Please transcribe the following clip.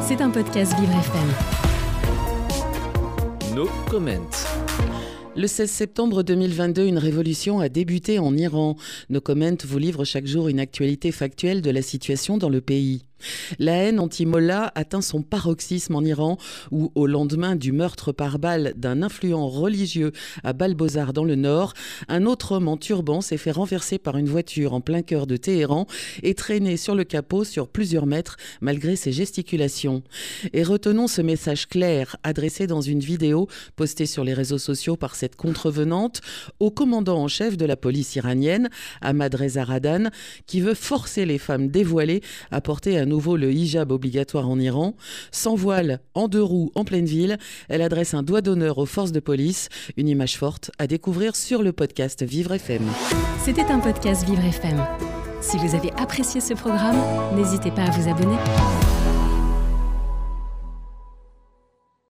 C'est un podcast Vivre FM. No comment. Le 16 septembre 2022, une révolution a débuté en Iran. Nos comments vous livrent chaque jour une actualité factuelle de la situation dans le pays. La haine anti-Mollah atteint son paroxysme en Iran, où, au lendemain du meurtre par balle d'un influent religieux à Balbozar dans le nord, un autre homme en turban s'est fait renverser par une voiture en plein cœur de Téhéran et traîné sur le capot sur plusieurs mètres malgré ses gesticulations. Et retenons ce message clair adressé dans une vidéo postée sur les réseaux sociaux par cette contrevenante au commandant en chef de la police iranienne, Ahmad Reza Radan, qui veut forcer les femmes dévoilées à porter un nouveau le hijab obligatoire en Iran. Sans voile, en deux roues, en pleine ville, elle adresse un doigt d'honneur aux forces de police. Une image forte à découvrir sur le podcast Vivre FM. C'était un podcast Vivre FM. Si vous avez apprécié ce programme, n'hésitez pas à vous abonner.